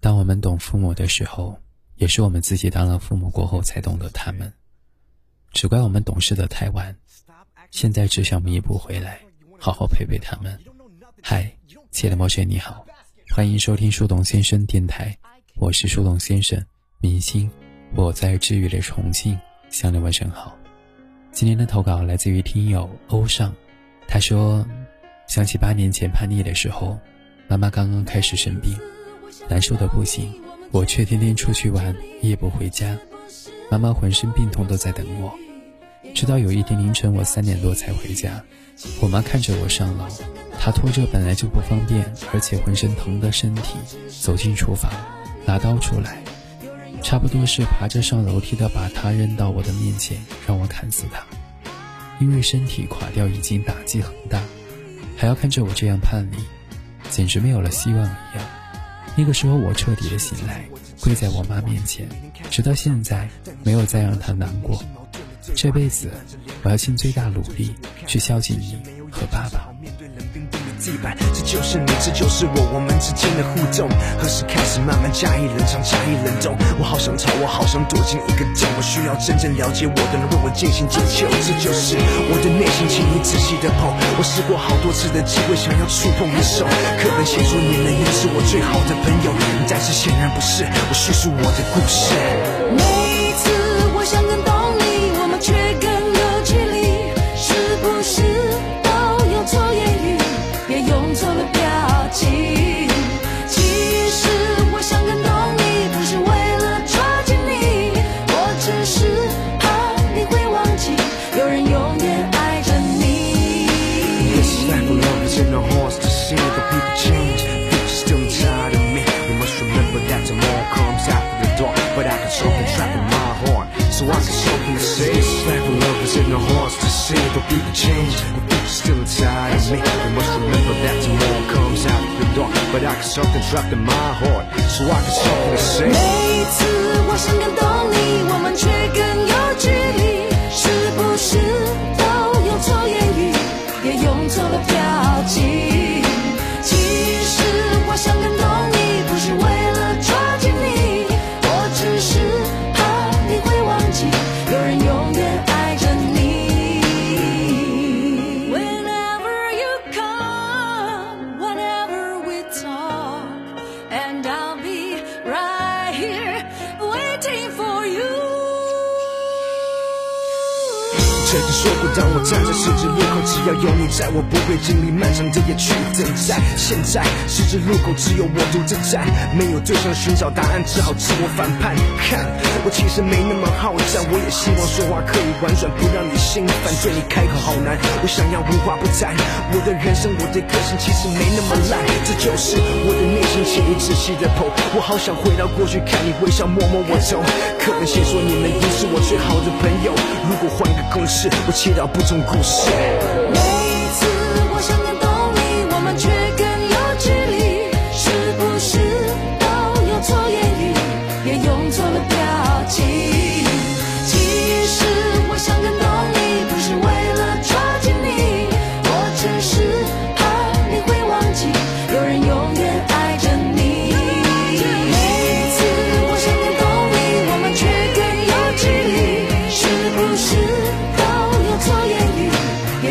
当我们懂父母的时候，也是我们自己当了父母过后才懂得他们。只怪我们懂事的太晚，现在只想弥补回来，好好陪陪他们。嗨，亲爱的陌生你好，欢迎收听树洞先生电台，我是树洞先生，明星，我在治愈的重庆向你问声好。今天的投稿来自于听友欧尚，他说，想起八年前叛逆的时候，妈妈刚刚开始生病，难受的不行，我却天天出去玩，夜不回家，妈妈浑身病痛都在等我。直到有一天凌晨，我三点多才回家，我妈看着我上楼，她拖着本来就不方便，而且浑身疼的身体走进厨房，拿刀出来，差不多是爬着上楼梯的，把她扔到我的面前，让我砍死她。因为身体垮掉已经打击很大，还要看着我这样叛逆，简直没有了希望一样。那个时候我彻底的醒来，跪在我妈面前，直到现在没有再让她难过。这辈子，我要尽最大努力去孝敬你和爸爸。地板这就是你，这就是我，我们之间的互动。何时开始慢慢加以冷藏，加以冷冻？我好想逃，我好想躲进一个洞。我需要真正了解我的人为我进行解救。这就是我的内心，请你仔细的碰。我试过好多次的机会，想要触碰你手。课本写说你能也是我最好的朋友，但是显然不是。我叙述我的故事。seen the people change. Future's still inside of me. We must remember that tomorrow comes after the dark But I can soak and trap in my heart. So I can soak and say Slack of love is in the hearts to see The people change. The future's still inside of me. We must remember that tomorrow comes after the dark But I can soak and trap in my heart. So I can soak and say 曾经说过，当我站在十字路口，只要有你在，我不会经历漫长的夜去等待。现在十字路口只有我独自在，没有对象寻找答案，只好自我反叛。看，我其实没那么好战，我也希望说话可以婉转，不让你心烦。对你开口好难，我想要无话不谈。我的人生，我的个性其实没那么烂，这就是我的内心，请你仔细的剖。我好想回到过去，看你微笑，摸摸我头。可能先说你们不是我最好的朋友，如果换个公式。我祈祷不同故事。